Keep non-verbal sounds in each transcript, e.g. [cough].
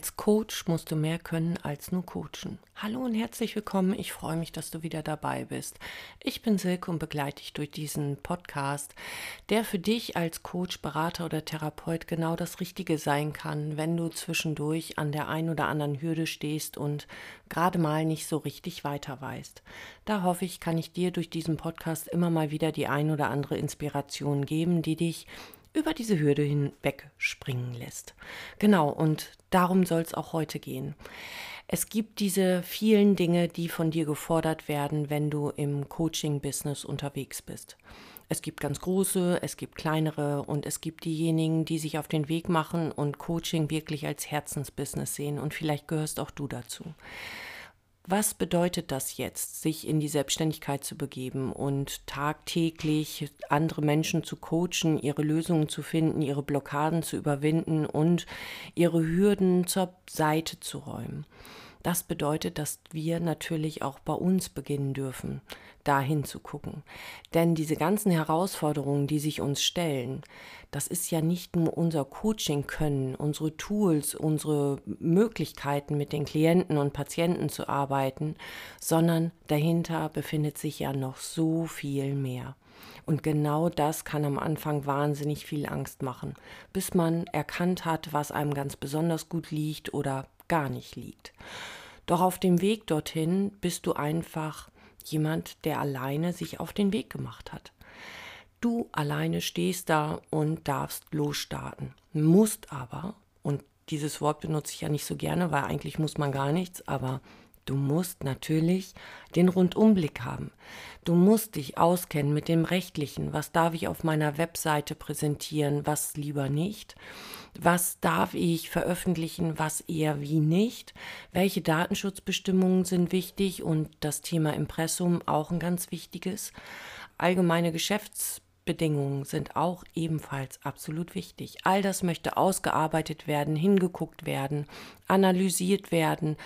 Als Coach musst du mehr können als nur coachen. Hallo und herzlich willkommen. Ich freue mich, dass du wieder dabei bist. Ich bin Silke und begleite dich durch diesen Podcast, der für dich als Coach, Berater oder Therapeut genau das Richtige sein kann, wenn du zwischendurch an der einen oder anderen Hürde stehst und gerade mal nicht so richtig weiter weißt. Da hoffe ich, kann ich dir durch diesen Podcast immer mal wieder die ein oder andere Inspiration geben, die dich über diese Hürde hinweg springen lässt. Genau, und darum soll es auch heute gehen. Es gibt diese vielen Dinge, die von dir gefordert werden, wenn du im Coaching-Business unterwegs bist. Es gibt ganz große, es gibt kleinere und es gibt diejenigen, die sich auf den Weg machen und Coaching wirklich als Herzensbusiness sehen. Und vielleicht gehörst auch du dazu. Was bedeutet das jetzt, sich in die Selbstständigkeit zu begeben und tagtäglich andere Menschen zu coachen, ihre Lösungen zu finden, ihre Blockaden zu überwinden und ihre Hürden zur Seite zu räumen? Das bedeutet, dass wir natürlich auch bei uns beginnen dürfen, dahin zu gucken. Denn diese ganzen Herausforderungen, die sich uns stellen, das ist ja nicht nur unser Coaching können, unsere Tools, unsere Möglichkeiten mit den Klienten und Patienten zu arbeiten, sondern dahinter befindet sich ja noch so viel mehr. Und genau das kann am Anfang wahnsinnig viel Angst machen, bis man erkannt hat, was einem ganz besonders gut liegt oder gar nicht liegt. Doch auf dem Weg dorthin bist du einfach jemand, der alleine sich auf den Weg gemacht hat. Du alleine stehst da und darfst losstarten, musst aber, und dieses Wort benutze ich ja nicht so gerne, weil eigentlich muss man gar nichts, aber Du musst natürlich den Rundumblick haben. Du musst dich auskennen mit dem Rechtlichen. Was darf ich auf meiner Webseite präsentieren, was lieber nicht? Was darf ich veröffentlichen, was eher wie nicht? Welche Datenschutzbestimmungen sind wichtig und das Thema Impressum auch ein ganz wichtiges. Allgemeine Geschäftsbestimmungen Bedingungen sind auch ebenfalls absolut wichtig. All das möchte ausgearbeitet werden, hingeguckt werden, analysiert werden.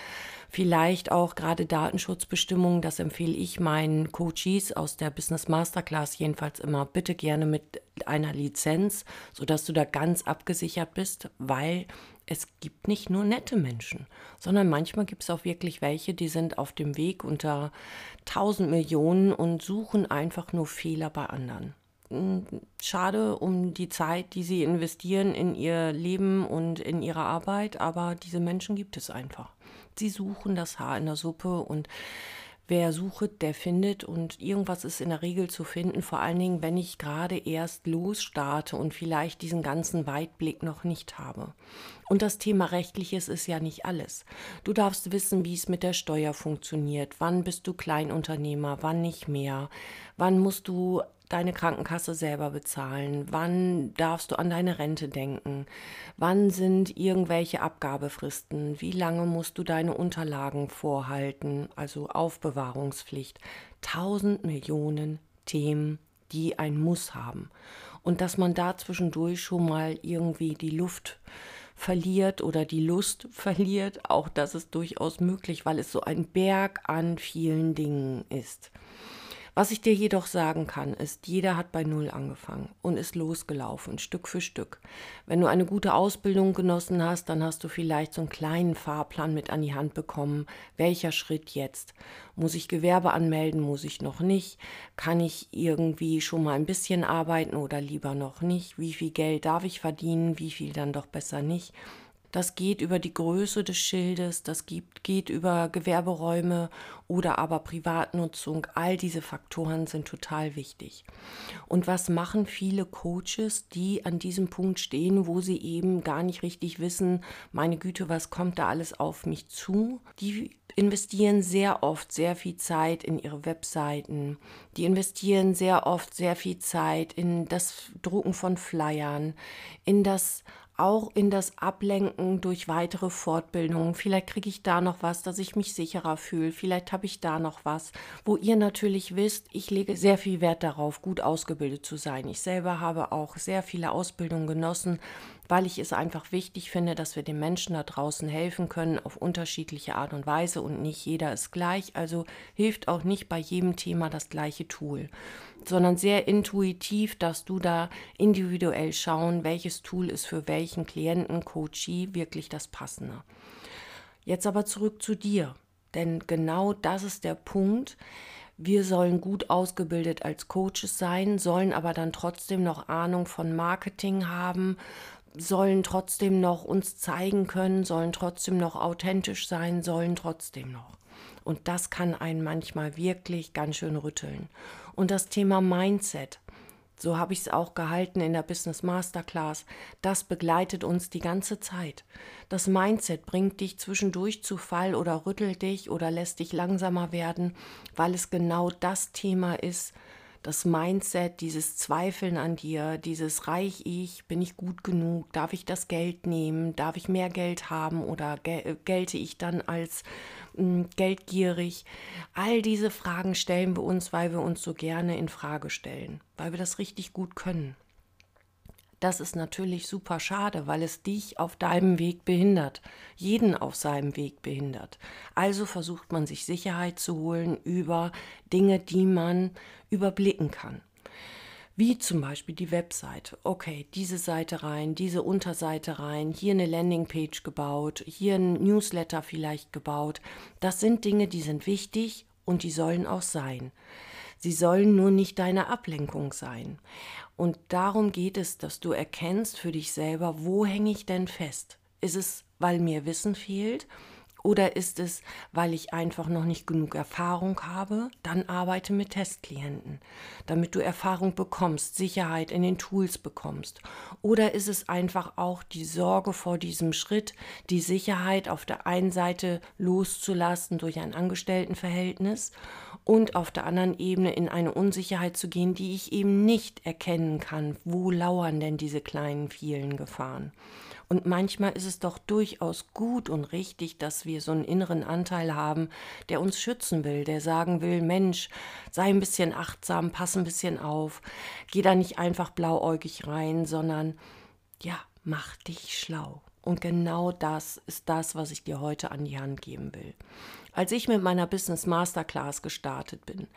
Vielleicht auch gerade Datenschutzbestimmungen, das empfehle ich meinen Coaches aus der Business Masterclass jedenfalls immer, bitte gerne mit einer Lizenz, sodass du da ganz abgesichert bist, weil es gibt nicht nur nette Menschen, sondern manchmal gibt es auch wirklich welche, die sind auf dem Weg unter tausend Millionen und suchen einfach nur Fehler bei anderen schade um die Zeit, die sie investieren in ihr Leben und in ihre Arbeit, aber diese Menschen gibt es einfach. Sie suchen das Haar in der Suppe und wer sucht, der findet und irgendwas ist in der Regel zu finden, vor allen Dingen, wenn ich gerade erst losstarte und vielleicht diesen ganzen Weitblick noch nicht habe. Und das Thema rechtliches ist ja nicht alles. Du darfst wissen, wie es mit der Steuer funktioniert. Wann bist du Kleinunternehmer, wann nicht mehr? Wann musst du deine Krankenkasse selber bezahlen? Wann darfst du an deine Rente denken? Wann sind irgendwelche Abgabefristen? Wie lange musst du deine Unterlagen vorhalten? Also Aufbewahrungspflicht. Tausend Millionen Themen, die ein Muss haben. Und dass man da zwischendurch schon mal irgendwie die Luft verliert oder die Lust [laughs] verliert, auch das ist durchaus möglich, weil es so ein Berg an vielen Dingen ist. Was ich dir jedoch sagen kann, ist, jeder hat bei Null angefangen und ist losgelaufen, Stück für Stück. Wenn du eine gute Ausbildung genossen hast, dann hast du vielleicht so einen kleinen Fahrplan mit an die Hand bekommen. Welcher Schritt jetzt? Muss ich Gewerbe anmelden? Muss ich noch nicht? Kann ich irgendwie schon mal ein bisschen arbeiten oder lieber noch nicht? Wie viel Geld darf ich verdienen? Wie viel dann doch besser nicht? Das geht über die Größe des Schildes, das geht, geht über Gewerberäume oder aber Privatnutzung. All diese Faktoren sind total wichtig. Und was machen viele Coaches, die an diesem Punkt stehen, wo sie eben gar nicht richtig wissen, meine Güte, was kommt da alles auf mich zu? Die investieren sehr oft sehr viel Zeit in ihre Webseiten. Die investieren sehr oft sehr viel Zeit in das Drucken von Flyern, in das auch in das Ablenken durch weitere Fortbildungen. Vielleicht kriege ich da noch was, dass ich mich sicherer fühle. Vielleicht habe ich da noch was, wo ihr natürlich wisst, ich lege sehr viel Wert darauf, gut ausgebildet zu sein. Ich selber habe auch sehr viele Ausbildungen genossen, weil ich es einfach wichtig finde, dass wir den Menschen da draußen helfen können auf unterschiedliche Art und Weise und nicht jeder ist gleich. Also hilft auch nicht bei jedem Thema das gleiche Tool, sondern sehr intuitiv, dass du da individuell schauen, welches Tool ist für welchen Klienten, Coachee wirklich das passende. Jetzt aber zurück zu dir, denn genau das ist der Punkt. Wir sollen gut ausgebildet als Coaches sein, sollen aber dann trotzdem noch Ahnung von Marketing haben, sollen trotzdem noch uns zeigen können, sollen trotzdem noch authentisch sein, sollen trotzdem noch. Und das kann einen manchmal wirklich ganz schön rütteln. Und das Thema Mindset, so habe ich es auch gehalten in der Business Masterclass. Das begleitet uns die ganze Zeit. Das Mindset bringt dich zwischendurch zu Fall oder rüttelt dich oder lässt dich langsamer werden, weil es genau das Thema ist, das Mindset, dieses Zweifeln an dir, dieses reich ich, bin ich gut genug, darf ich das Geld nehmen, darf ich mehr Geld haben oder gel gelte ich dann als mh, hm, geldgierig? All diese Fragen stellen wir uns, weil wir uns so gerne in Frage stellen, weil wir das richtig gut können. Das ist natürlich super schade, weil es dich auf deinem Weg behindert, jeden auf seinem Weg behindert. Also versucht man sich Sicherheit zu holen über Dinge, die man überblicken kann. Wie zum Beispiel die Webseite. Okay, diese Seite rein, diese Unterseite rein, hier eine Landingpage gebaut, hier ein Newsletter vielleicht gebaut. Das sind Dinge, die sind wichtig und die sollen auch sein. Sie sollen nur nicht deine Ablenkung sein. Und darum geht es, dass du erkennst für dich selber, wo hänge ich denn fest? Ist es, weil mir Wissen fehlt? Oder ist es, weil ich einfach noch nicht genug Erfahrung habe? Dann arbeite mit Testklienten, damit du Erfahrung bekommst, Sicherheit in den Tools bekommst. Oder ist es einfach auch die Sorge vor diesem Schritt, die Sicherheit auf der einen Seite loszulassen durch ein Angestelltenverhältnis und auf der anderen Ebene in eine Unsicherheit zu gehen, die ich eben nicht erkennen kann. Wo lauern denn diese kleinen vielen Gefahren? Und manchmal ist es doch durchaus gut und richtig, dass wir so einen inneren Anteil haben, der uns schützen will, der sagen will, Mensch, sei ein bisschen achtsam, pass ein bisschen auf, geh da nicht einfach blauäugig rein, sondern ja, mach dich schlau. Und genau das ist das, was ich dir heute an die Hand geben will. Als ich mit meiner Business Masterclass gestartet bin,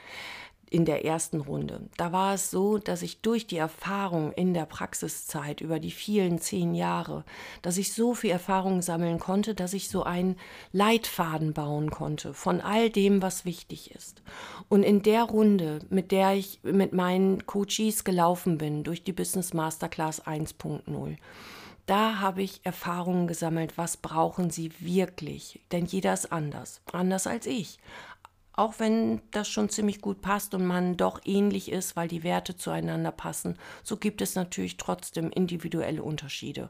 in der ersten Runde. Da war es so, dass ich durch die Erfahrung in der Praxiszeit über die vielen zehn Jahre, dass ich so viel Erfahrung sammeln konnte, dass ich so einen Leitfaden bauen konnte von all dem, was wichtig ist. Und in der Runde, mit der ich mit meinen Coaches gelaufen bin, durch die Business Masterclass 1.0, da habe ich Erfahrungen gesammelt, was brauchen sie wirklich. Denn jeder ist anders, anders als ich. Auch wenn das schon ziemlich gut passt und man doch ähnlich ist, weil die Werte zueinander passen, so gibt es natürlich trotzdem individuelle Unterschiede.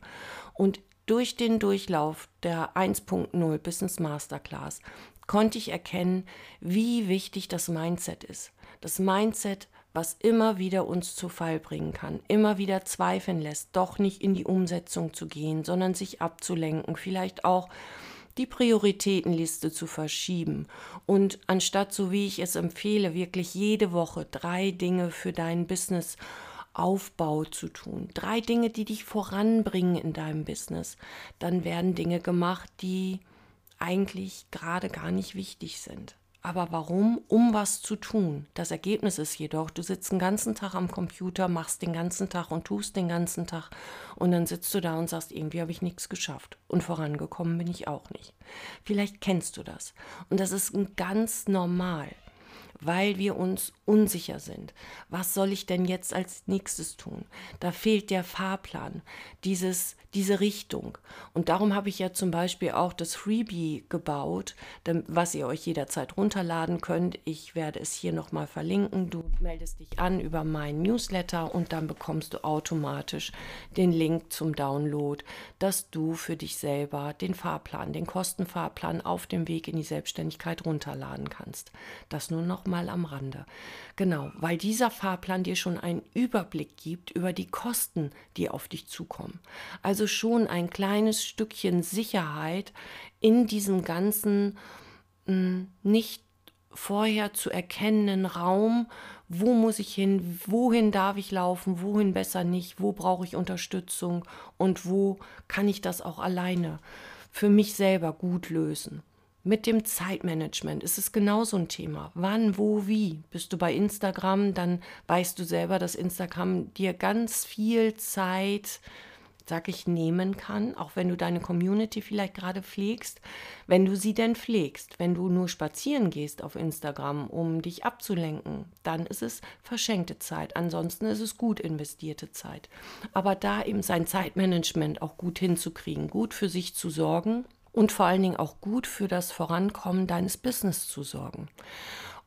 Und durch den Durchlauf der 1.0 Business Masterclass konnte ich erkennen, wie wichtig das Mindset ist. Das Mindset was immer wieder uns zu Fall bringen kann, immer wieder zweifeln lässt, doch nicht in die Umsetzung zu gehen, sondern sich abzulenken, vielleicht auch die Prioritätenliste zu verschieben und anstatt, so wie ich es empfehle, wirklich jede Woche drei Dinge für deinen Business Aufbau zu tun. Drei Dinge, die dich voranbringen in deinem Business. Dann werden Dinge gemacht, die eigentlich gerade gar nicht wichtig sind. Aber warum? Um was zu tun. Das Ergebnis ist jedoch, du sitzt den ganzen Tag am Computer, machst den ganzen Tag und tust den ganzen Tag und dann sitzt du da und sagst, irgendwie habe ich nichts geschafft und vorangekommen bin ich auch nicht. Vielleicht kennst du das. Und das ist ganz normal weil wir uns unsicher sind. Was soll ich denn jetzt als nächstes tun? Da fehlt der Fahrplan, dieses, diese Richtung. Und darum habe ich ja zum Beispiel auch das Freebie gebaut, was ihr euch jederzeit runterladen könnt. Ich werde es hier nochmal verlinken. Du meldest dich an über meinen Newsletter und dann bekommst du automatisch den Link zum Download, dass du für dich selber den Fahrplan, den Kostenfahrplan auf dem Weg in die Selbstständigkeit runterladen kannst. Das nur noch mal am Rande. Genau, weil dieser Fahrplan dir schon einen Überblick gibt über die Kosten, die auf dich zukommen. Also schon ein kleines Stückchen Sicherheit in diesem ganzen mh, hm, nicht vorher zu erkennenden Raum, wo muss ich hin, wohin darf ich laufen, wohin besser nicht, wo brauche ich Unterstützung und wo kann ich das auch alleine für mich selber gut lösen. Mit dem Zeitmanagement ist es genauso ein Thema. Wann, wo, wie? Bist du bei Instagram, dann weißt du selber, dass Instagram dir ganz viel Zeit sag ich, nehmen kann, auch wenn du deine Community vielleicht gerade pflegst, wenn du sie denn pflegst. Wenn du nur spazieren gehst auf Instagram, um dich abzulenken, dann ist es verschenkte Zeit. Ansonsten ist es gut investierte Zeit. Aber da eben sein Zeitmanagement auch gut hinzukriegen, gut für sich zu sorgen und vor allen Dingen auch gut für das Vorankommen deines Business zu sorgen.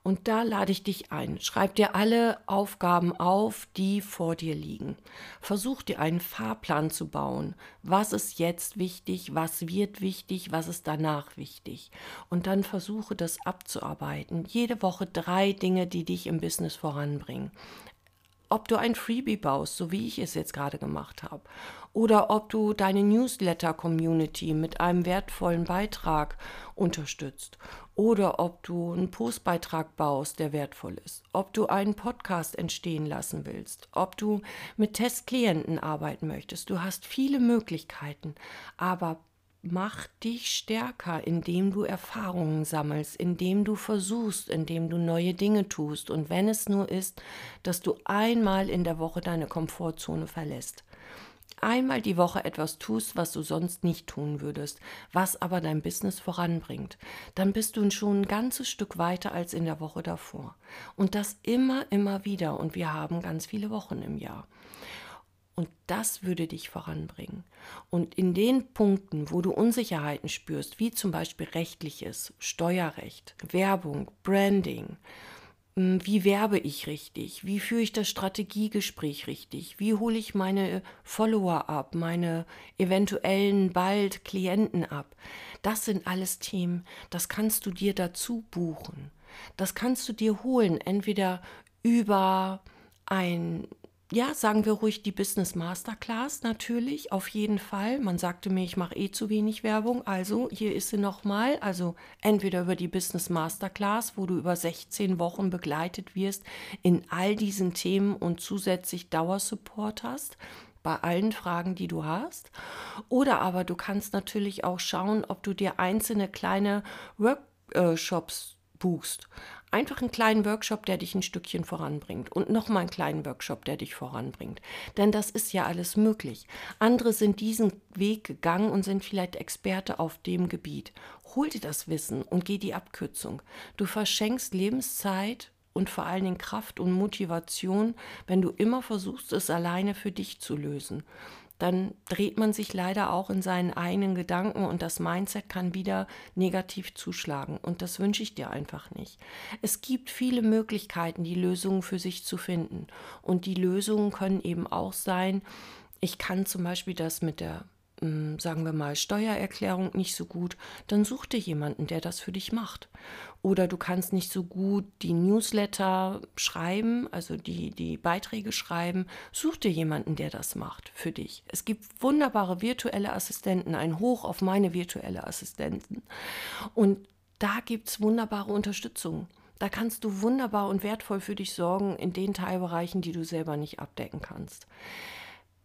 Und da lade ich dich ein. Schreib dir alle Aufgaben auf, die vor dir liegen. Versuch dir einen Fahrplan zu bauen. Was ist jetzt wichtig? Was wird wichtig? Was ist danach wichtig? Und dann versuche das abzuarbeiten. Jede Woche drei Dinge, die dich im Business voranbringen ob du ein Freebie baust, so wie ich es jetzt gerade gemacht habe, oder ob du deine Newsletter-Community mit einem wertvollen Beitrag unterstützt, oder ob du einen Postbeitrag baust, der wertvoll ist, ob du einen Podcast entstehen lassen willst, ob du mit Testklienten arbeiten möchtest. Du hast viele Möglichkeiten, aber mach dich stärker, indem du Erfahrungen sammelst, indem du versuchst, indem du neue Dinge tust. Und wenn es nur ist, dass du einmal in der Woche deine Komfortzone verlässt. Einmal die Woche etwas tust, was du sonst nicht tun würdest, was aber dein Business voranbringt, dann bist du schon ein ganzes Stück weiter als in der Woche davor. Und das immer, immer wieder. Und wir haben ganz viele Wochen im Jahr. Und das würde dich voranbringen. Und in den Punkten, wo du Unsicherheiten spürst, wie zum Beispiel rechtliches, Steuerrecht, Werbung, Branding, hm, wie werbe ich richtig? Wie führe ich das Strategiegespräch richtig? Wie hole ich meine Follower ab, meine eventuellen bald Klienten ab? Das sind alles Themen, das kannst du dir dazu buchen. Das kannst du dir holen, entweder über ein ja, sagen wir ruhig die Business Masterclass natürlich, auf jeden Fall. Man sagte mir, ich mache eh zu wenig Werbung, also hier ist sie nochmal. Also entweder über die Business Masterclass, wo du über 16 Wochen begleitet wirst in all diesen Themen und zusätzlich Dauersupport hast bei allen Fragen, die du hast. Oder aber du kannst natürlich auch schauen, ob du dir einzelne kleine Workshops buchst. Einfach einen kleinen Workshop, der dich ein Stückchen voranbringt und nochmal einen kleinen Workshop, der dich voranbringt. Denn das ist ja alles möglich. Andere sind diesen Weg gegangen und sind vielleicht Experte auf dem Gebiet. Hol dir das Wissen und geh die Abkürzung. Du verschenkst Lebenszeit und vor allen Dingen Kraft und Motivation, wenn du immer versuchst, es alleine für dich zu lösen dann dreht man sich leider auch in seinen eigenen Gedanken und das Mindset kann wieder negativ zuschlagen. Und das wünsche ich dir einfach nicht. Es gibt viele Möglichkeiten, die Lösungen für sich zu finden. Und die Lösungen können eben auch sein, ich kann zum Beispiel das mit der sagen wir mal, Steuererklärung nicht so gut, dann such dir jemanden, der das für dich macht. Oder du kannst nicht so gut die Newsletter schreiben, also die, die Beiträge schreiben, such dir jemanden, der das macht für dich. Es gibt wunderbare virtuelle Assistenten, ein Hoch auf meine virtuelle Assistenten. Und da gibt es wunderbare Unterstützung. Da kannst du wunderbar und wertvoll für dich sorgen in den Teilbereichen, die du selber nicht abdecken kannst.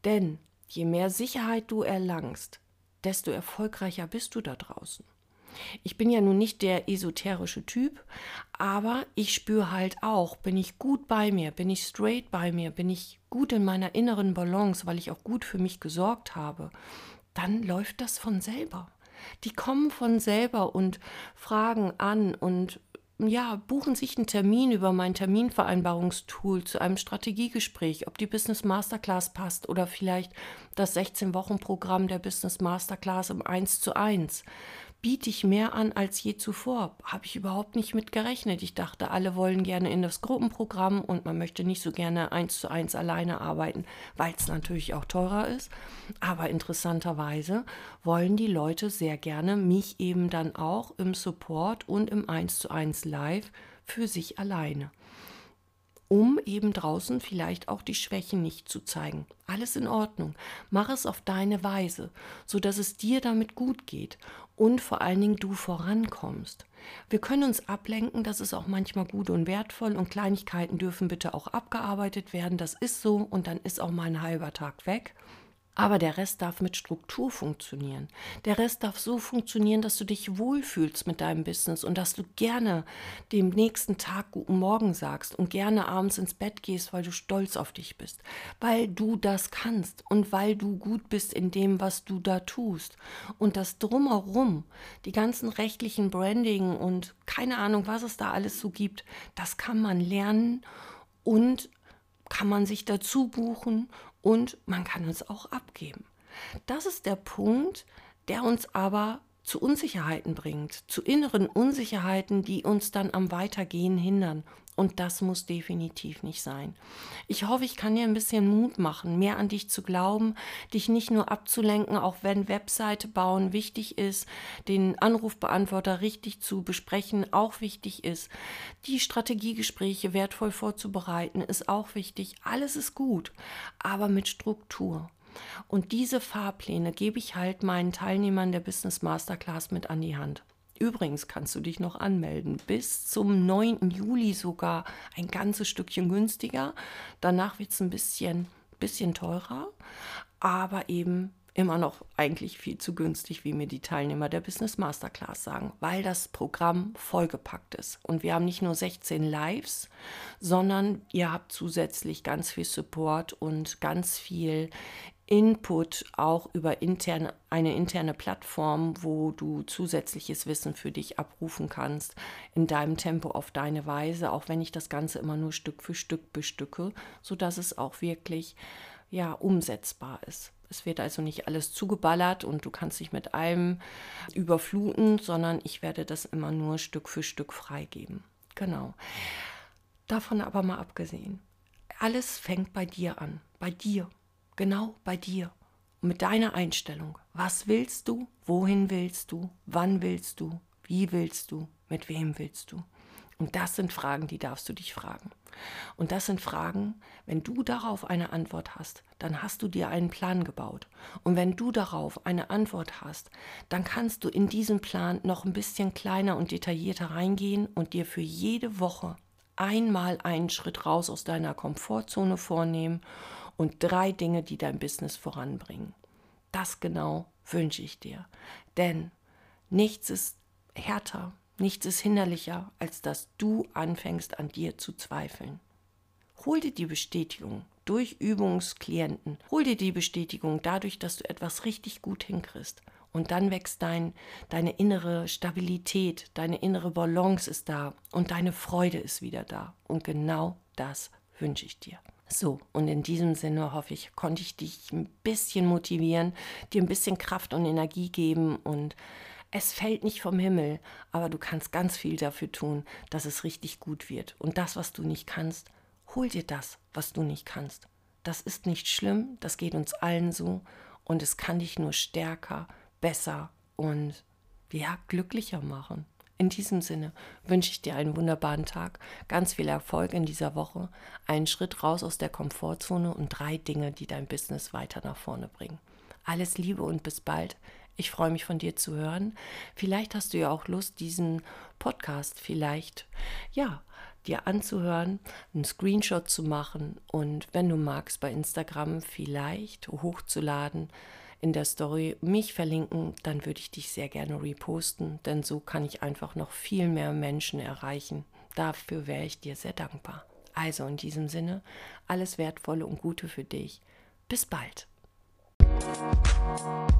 Denn Je mehr Sicherheit du erlangst, desto erfolgreicher bist du da draußen. Ich bin ja nun nicht der esoterische Typ, aber ich spüre halt auch, bin ich gut bei mir, bin ich straight bei mir, bin ich gut in meiner inneren Balance, weil ich auch gut für mich gesorgt habe, dann läuft das von selber. Die kommen von selber und fragen an und ja, buchen sich einen Termin über mein Terminvereinbarungstool zu einem Strategiegespräch, ob die Business Masterclass passt oder vielleicht das 16-Wochen-Programm der Business Masterclass im 1 zu 1 biete ich mehr an als je zuvor. Habe ich überhaupt nicht mit gerechnet. Ich dachte, alle wollen gerne in das Gruppenprogramm und man möchte nicht so gerne eins zu eins alleine arbeiten, weil es natürlich auch teurer ist. Aber interessanterweise wollen die Leute sehr gerne mich eben dann auch im Support und im eins zu eins Live für sich alleine um eben draußen vielleicht auch die Schwächen nicht zu zeigen. Alles in Ordnung. Mach es auf deine Weise, so dass es dir damit gut geht und vor allen Dingen du vorankommst. Wir können uns ablenken, das ist auch manchmal gut und wertvoll und Kleinigkeiten dürfen bitte auch abgearbeitet werden, das ist so und dann ist auch mal ein halber Tag weg. Aber der Rest darf mit Struktur funktionieren. Der Rest darf so funktionieren, dass du dich wohlfühlst mit deinem Business und dass du gerne dem nächsten Tag guten Morgen sagst und gerne abends ins Bett gehst, weil du stolz auf dich bist, weil du das kannst und weil du gut bist in dem, was du da tust. Und das drumherum, die ganzen rechtlichen Branding und keine Ahnung, was es da alles so gibt, das kann man lernen und kann man sich dazu buchen und man kann es auch abgeben. Das ist der Punkt, der uns aber zu Unsicherheiten bringt, zu inneren Unsicherheiten, die uns dann am Weitergehen hindern. Und das muss definitiv nicht sein. Ich hoffe, ich kann dir ein bisschen Mut machen, mehr an dich zu glauben, dich nicht nur abzulenken, auch wenn Webseite bauen wichtig ist, den Anrufbeantworter richtig zu besprechen auch wichtig ist, die Strategiegespräche wertvoll vorzubereiten ist auch wichtig. Alles ist gut, aber mit Struktur. Und diese Fahrpläne gebe ich halt meinen Teilnehmern der Business Masterclass mit an die Hand. Übrigens kannst du dich noch anmelden. Bis zum 9. Juli sogar ein ganzes Stückchen günstiger. Danach wird es ein bisschen, bisschen teurer, aber eben immer noch eigentlich viel zu günstig, wie mir die Teilnehmer der Business Masterclass sagen, weil das Programm vollgepackt ist. Und wir haben nicht nur 16 Lives, sondern ihr habt zusätzlich ganz viel Support und ganz viel Input auch über interne, eine interne Plattform, wo du zusätzliches Wissen für dich abrufen kannst, in deinem Tempo, auf deine Weise, auch wenn ich das Ganze immer nur Stück für Stück bestücke, sodass es auch wirklich ja, umsetzbar ist. Es wird also nicht alles zugeballert und du kannst dich mit allem überfluten, sondern ich werde das immer nur Stück für Stück freigeben. Genau. Davon aber mal abgesehen. Alles fängt bei dir an, bei dir genau bei dir und mit deiner Einstellung. Was willst du? Wohin willst du? Wann willst du? Wie willst du? Mit wem willst du? Und das sind Fragen, die darfst du dich fragen. Und das sind Fragen, wenn du darauf eine Antwort hast, dann hast du dir einen Plan gebaut. Und wenn du darauf eine Antwort hast, dann kannst du in diesen Plan noch ein bisschen kleiner und detaillierter reingehen und dir für jede Woche einmal einen Schritt raus aus deiner Komfortzone vornehmen und drei Dinge, die dein Business voranbringen. Das genau wünsche ich dir. Denn nichts ist härter, nichts ist hinderlicher, als dass du anfängst an dir zu zweifeln. Hol dir die Bestätigung durch Übungsklienten. Hol dir die Bestätigung dadurch, dass du etwas richtig gut hinkriegst. Und dann wächst dein, deine innere Stabilität, deine innere Balance ist da und deine Freude ist wieder da. Und genau das wünsche ich dir. So, und in diesem Sinne hoffe ich, konnte ich dich ein bisschen motivieren, dir ein bisschen Kraft und Energie geben und es fällt nicht vom Himmel, aber du kannst ganz viel dafür tun, dass es richtig gut wird. Und das, was du nicht kannst, hol dir das, was du nicht kannst. Das ist nicht schlimm, das geht uns allen so und es kann dich nur stärker, besser und ja, glücklicher machen. In diesem Sinne wünsche ich dir einen wunderbaren Tag, ganz viel Erfolg in dieser Woche, einen Schritt raus aus der Komfortzone und drei Dinge, die dein Business weiter nach vorne bringen. Alles Liebe und bis bald. Ich freue mich von dir zu hören. Vielleicht hast du ja auch Lust, diesen Podcast vielleicht, ja, dir anzuhören, einen Screenshot zu machen und wenn du magst, bei Instagram vielleicht hochzuladen in der Story mich verlinken, dann würde ich dich sehr gerne reposten, denn so kann ich einfach noch viel mehr Menschen erreichen. Dafür wäre ich dir sehr dankbar. Also in diesem Sinne, alles Wertvolle und Gute für dich. Bis bald. Musik